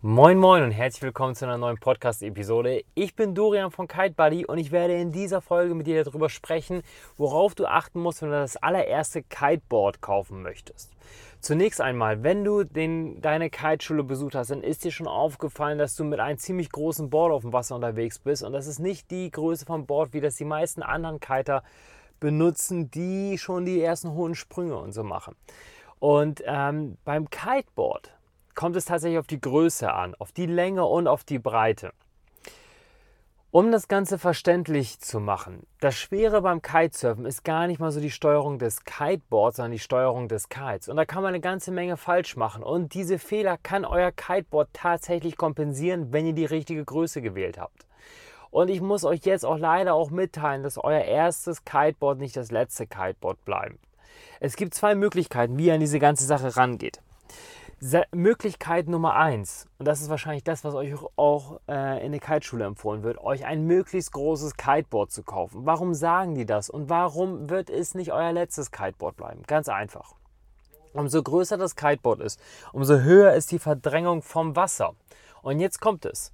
Moin Moin und herzlich willkommen zu einer neuen Podcast-Episode. Ich bin Dorian von Kite Buddy und ich werde in dieser Folge mit dir darüber sprechen, worauf du achten musst, wenn du das allererste Kiteboard kaufen möchtest. Zunächst einmal, wenn du den, deine Kiteschule besucht hast, dann ist dir schon aufgefallen, dass du mit einem ziemlich großen Board auf dem Wasser unterwegs bist und das ist nicht die Größe vom Board, wie das die meisten anderen Kiter benutzen, die schon die ersten hohen Sprünge und so machen. Und ähm, beim Kiteboard kommt es tatsächlich auf die Größe an, auf die Länge und auf die Breite. Um das Ganze verständlich zu machen, das Schwere beim Kitesurfen ist gar nicht mal so die Steuerung des Kiteboards, sondern die Steuerung des Kites. Und da kann man eine ganze Menge falsch machen. Und diese Fehler kann euer Kiteboard tatsächlich kompensieren, wenn ihr die richtige Größe gewählt habt. Und ich muss euch jetzt auch leider auch mitteilen, dass euer erstes Kiteboard nicht das letzte Kiteboard bleibt. Es gibt zwei Möglichkeiten, wie ihr an diese ganze Sache rangeht. Möglichkeit Nummer eins, und das ist wahrscheinlich das, was euch auch äh, in der Kiteschule empfohlen wird, euch ein möglichst großes Kiteboard zu kaufen. Warum sagen die das und warum wird es nicht euer letztes Kiteboard bleiben? Ganz einfach. Umso größer das Kiteboard ist, umso höher ist die Verdrängung vom Wasser. Und jetzt kommt es.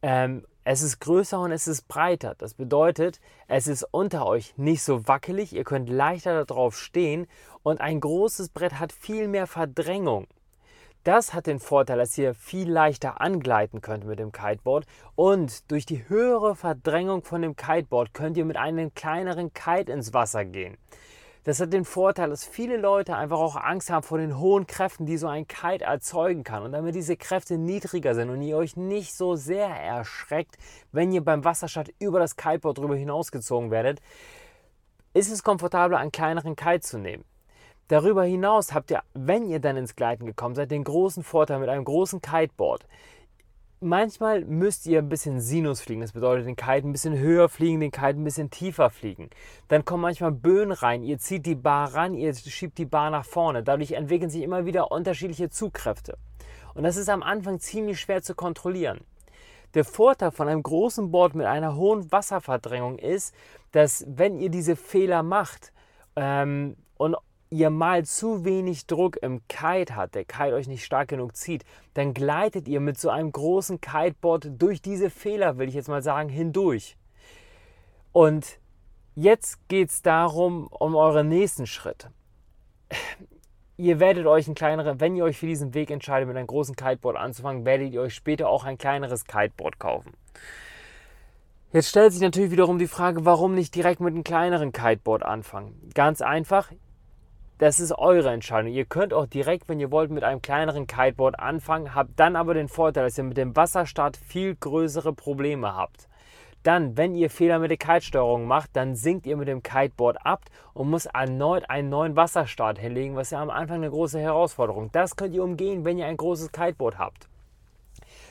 Ähm, es ist größer und es ist breiter. Das bedeutet, es ist unter euch nicht so wackelig, ihr könnt leichter darauf stehen und ein großes Brett hat viel mehr Verdrängung. Das hat den Vorteil, dass ihr viel leichter angleiten könnt mit dem Kiteboard und durch die höhere Verdrängung von dem Kiteboard könnt ihr mit einem kleineren Kite ins Wasser gehen. Das hat den Vorteil, dass viele Leute einfach auch Angst haben vor den hohen Kräften, die so ein Kite erzeugen kann. Und damit diese Kräfte niedriger sind und ihr euch nicht so sehr erschreckt, wenn ihr beim Wasserstart über das Kiteboard drüber hinausgezogen werdet, ist es komfortabler, einen kleineren Kite zu nehmen. Darüber hinaus habt ihr, wenn ihr dann ins Gleiten gekommen seid, den großen Vorteil mit einem großen Kiteboard. Manchmal müsst ihr ein bisschen Sinus fliegen, das bedeutet den Kite ein bisschen höher fliegen, den Kite ein bisschen tiefer fliegen. Dann kommen manchmal Böen rein, ihr zieht die Bar ran, ihr schiebt die Bar nach vorne. Dadurch entwickeln sich immer wieder unterschiedliche Zugkräfte. Und das ist am Anfang ziemlich schwer zu kontrollieren. Der Vorteil von einem großen Board mit einer hohen Wasserverdrängung ist, dass wenn ihr diese Fehler macht ähm, und ihr mal zu wenig Druck im Kite habt, der Kite euch nicht stark genug zieht, dann gleitet ihr mit so einem großen Kiteboard durch diese Fehler, will ich jetzt mal sagen, hindurch. Und jetzt geht es darum, um euren nächsten Schritt. Ihr werdet euch ein kleineres, wenn ihr euch für diesen Weg entscheidet, mit einem großen Kiteboard anzufangen, werdet ihr euch später auch ein kleineres Kiteboard kaufen. Jetzt stellt sich natürlich wiederum die Frage, warum nicht direkt mit einem kleineren Kiteboard anfangen? Ganz einfach, das ist eure Entscheidung. Ihr könnt auch direkt, wenn ihr wollt, mit einem kleineren Kiteboard anfangen, habt dann aber den Vorteil, dass ihr mit dem Wasserstart viel größere Probleme habt. Dann, wenn ihr Fehler mit der Kitesteuerung macht, dann sinkt ihr mit dem Kiteboard ab und muss erneut einen neuen Wasserstart hinlegen, was ja am Anfang eine große Herausforderung. Das könnt ihr umgehen, wenn ihr ein großes Kiteboard habt.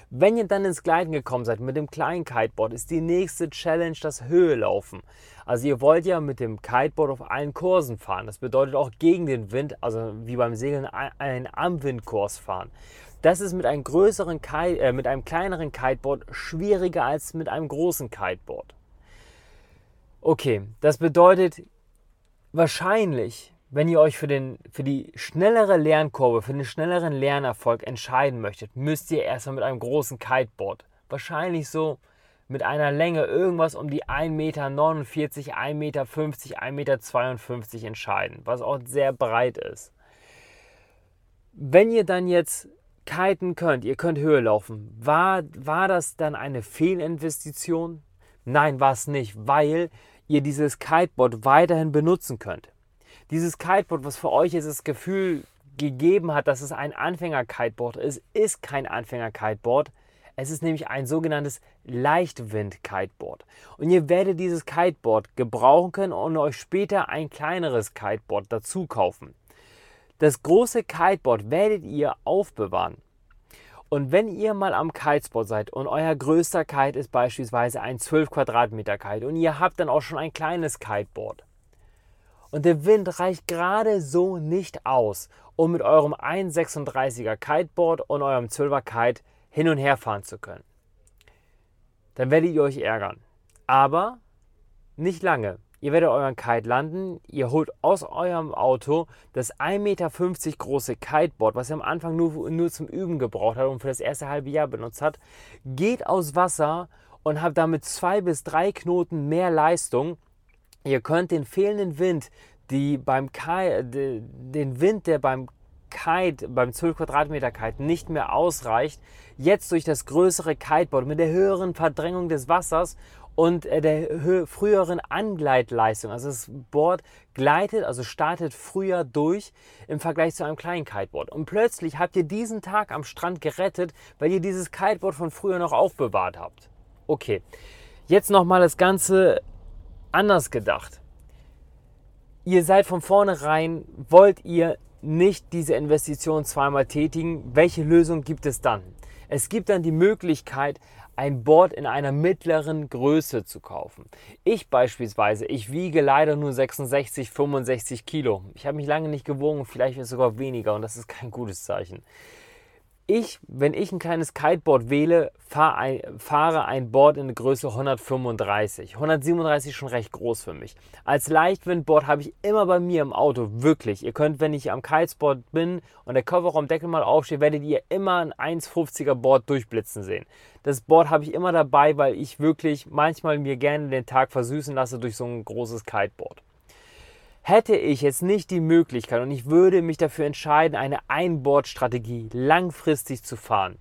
Wenn ihr dann ins Gleiten gekommen seid mit dem kleinen Kiteboard, ist die nächste Challenge das Höhelaufen. Also ihr wollt ja mit dem Kiteboard auf allen Kursen fahren. Das bedeutet auch gegen den Wind, also wie beim Segeln, einen Am-Windkurs fahren. Das ist mit einem größeren Kite, äh, mit einem kleineren Kiteboard schwieriger als mit einem großen Kiteboard. Okay, das bedeutet wahrscheinlich wenn ihr euch für, den, für die schnellere Lernkurve, für den schnelleren Lernerfolg entscheiden möchtet, müsst ihr erstmal mit einem großen Kiteboard, wahrscheinlich so mit einer Länge irgendwas um die 1,49 Meter, 1,50 Meter, 1,52 Meter entscheiden, was auch sehr breit ist. Wenn ihr dann jetzt kiten könnt, ihr könnt Höhe laufen, war, war das dann eine Fehlinvestition? Nein, war es nicht, weil ihr dieses Kiteboard weiterhin benutzen könnt dieses Kiteboard, was für euch jetzt das Gefühl gegeben hat, dass es ein Anfänger-Kiteboard ist, ist kein Anfänger-Kiteboard. Es ist nämlich ein sogenanntes Leichtwind-Kiteboard. Und ihr werdet dieses Kiteboard gebrauchen können und euch später ein kleineres Kiteboard dazu kaufen. Das große Kiteboard werdet ihr aufbewahren. Und wenn ihr mal am Kitespot seid und euer größter Kite ist beispielsweise ein 12 Quadratmeter Kite und ihr habt dann auch schon ein kleines Kiteboard, und der Wind reicht gerade so nicht aus, um mit eurem 1,36er Kiteboard und eurem 12er Kite hin und her fahren zu können. Dann werdet ihr euch ärgern. Aber nicht lange, ihr werdet euren Kite landen, ihr holt aus eurem Auto das 1,50 Meter große Kiteboard, was ihr am Anfang nur, nur zum Üben gebraucht habt und für das erste halbe Jahr benutzt habt, geht aus Wasser und habt damit zwei bis drei Knoten mehr Leistung. Ihr könnt den fehlenden Wind, die beim Kite, den Wind, der beim Kite, beim 12 Quadratmeter Kite nicht mehr ausreicht, jetzt durch das größere Kiteboard mit der höheren Verdrängung des Wassers und äh, der früheren Angleitleistung. Also das Board gleitet, also startet früher durch im Vergleich zu einem kleinen Kiteboard. Und plötzlich habt ihr diesen Tag am Strand gerettet, weil ihr dieses Kiteboard von früher noch aufbewahrt habt. Okay, jetzt nochmal das Ganze anders gedacht. Ihr seid von vornherein, wollt ihr nicht diese Investition zweimal tätigen. Welche Lösung gibt es dann? Es gibt dann die Möglichkeit, ein Board in einer mittleren Größe zu kaufen. Ich beispielsweise, ich wiege leider nur 66, 65 Kilo. Ich habe mich lange nicht gewogen, vielleicht sogar weniger und das ist kein gutes Zeichen. Ich, wenn ich ein kleines Kiteboard wähle, fahr ein, fahre ein Board in der Größe 135. 137 ist schon recht groß für mich. Als Leichtwindboard habe ich immer bei mir im Auto, wirklich. Ihr könnt, wenn ich am Kitesport bin und der Kofferraumdeckel mal aufsteht, werdet ihr immer ein 1,50er Board durchblitzen sehen. Das Board habe ich immer dabei, weil ich wirklich manchmal mir gerne den Tag versüßen lasse durch so ein großes Kiteboard. Hätte ich jetzt nicht die Möglichkeit und ich würde mich dafür entscheiden, eine Einboard-Strategie langfristig zu fahren,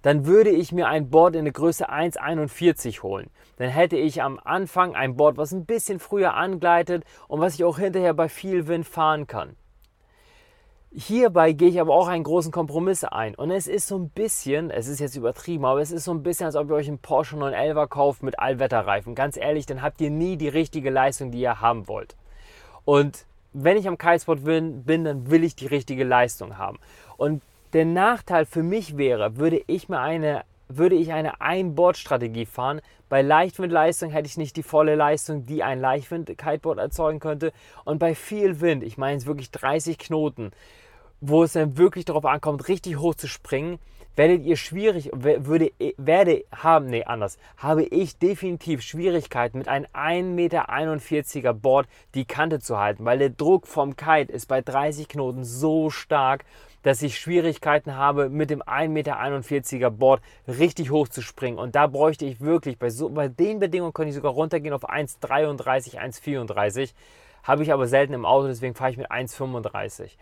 dann würde ich mir ein Board in der Größe 1,41 holen. Dann hätte ich am Anfang ein Board, was ein bisschen früher angleitet und was ich auch hinterher bei viel Wind fahren kann. Hierbei gehe ich aber auch einen großen Kompromiss ein. Und es ist so ein bisschen, es ist jetzt übertrieben, aber es ist so ein bisschen, als ob ihr euch einen Porsche 911 kauft mit Allwetterreifen. Ganz ehrlich, dann habt ihr nie die richtige Leistung, die ihr haben wollt. Und wenn ich am Kitesport bin, bin, dann will ich die richtige Leistung haben. Und der Nachteil für mich wäre, würde ich mir eine, würde ich eine Einboard-Strategie fahren. Bei Leichtwindleistung hätte ich nicht die volle Leistung, die ein Leichtwind-Kiteboard erzeugen könnte. Und bei viel Wind, ich meine es wirklich 30 Knoten, wo es dann wirklich darauf ankommt, richtig hoch zu springen, werdet ihr schwierig, würde, werde haben, nee, anders, habe ich definitiv Schwierigkeiten mit einem 1,41 Meter Board die Kante zu halten, weil der Druck vom Kite ist bei 30 Knoten so stark, dass ich Schwierigkeiten habe, mit dem 1,41 Meter Board richtig hoch zu springen. Und da bräuchte ich wirklich, bei, so, bei den Bedingungen könnte ich sogar runtergehen auf 1,33, 1,34. Habe ich aber selten im Auto, deswegen fahre ich mit 1,35.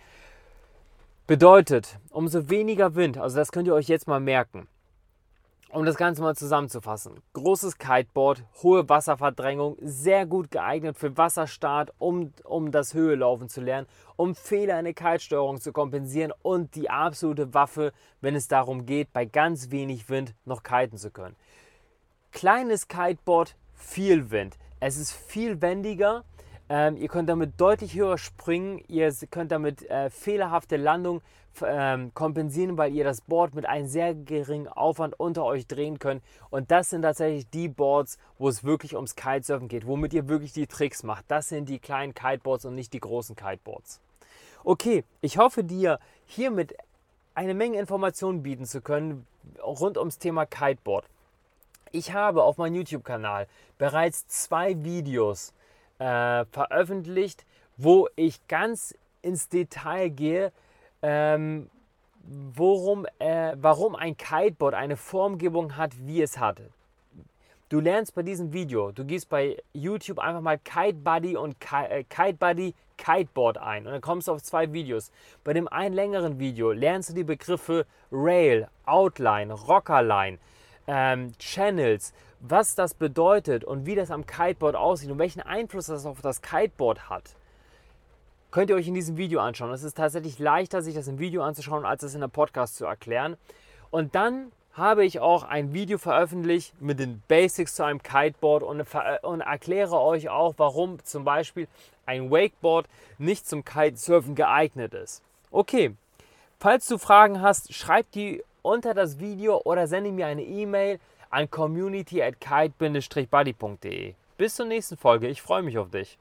Bedeutet, umso weniger Wind, also das könnt ihr euch jetzt mal merken, um das Ganze mal zusammenzufassen. Großes Kiteboard, hohe Wasserverdrängung, sehr gut geeignet für Wasserstart, um, um das Höhelaufen zu lernen, um Fehler in der Kitesteuerung zu kompensieren und die absolute Waffe, wenn es darum geht, bei ganz wenig Wind noch kiten zu können. Kleines Kiteboard, viel Wind. Es ist viel wendiger, ähm, ihr könnt damit deutlich höher springen, ihr könnt damit äh, fehlerhafte Landung ähm, kompensieren, weil ihr das Board mit einem sehr geringen Aufwand unter euch drehen könnt. Und das sind tatsächlich die Boards, wo es wirklich ums Kitesurfen geht, womit ihr wirklich die Tricks macht. Das sind die kleinen Kiteboards und nicht die großen Kiteboards. Okay, ich hoffe dir hiermit eine Menge Informationen bieten zu können rund ums Thema Kiteboard. Ich habe auf meinem YouTube-Kanal bereits zwei Videos äh, veröffentlicht, wo ich ganz ins Detail gehe, ähm, worum, äh, warum ein Kiteboard eine Formgebung hat, wie es hat. Du lernst bei diesem Video, du gehst bei YouTube einfach mal Kite Buddy und äh, Kite Buddy Kiteboard ein und dann kommst du auf zwei Videos. Bei dem einen längeren Video lernst du die Begriffe Rail, Outline, Rockerline, ähm, Channels, was das bedeutet und wie das am Kiteboard aussieht und welchen Einfluss das auf das Kiteboard hat, könnt ihr euch in diesem Video anschauen. Es ist tatsächlich leichter, sich das im Video anzuschauen, als es in einem Podcast zu erklären. Und dann habe ich auch ein Video veröffentlicht mit den Basics zu einem Kiteboard und, und erkläre euch auch, warum zum Beispiel ein Wakeboard nicht zum Kitesurfen geeignet ist. Okay, falls du Fragen hast, schreib die unter das Video oder sende mir eine E-Mail an community at kite-buddy.de. Bis zur nächsten Folge, ich freue mich auf dich.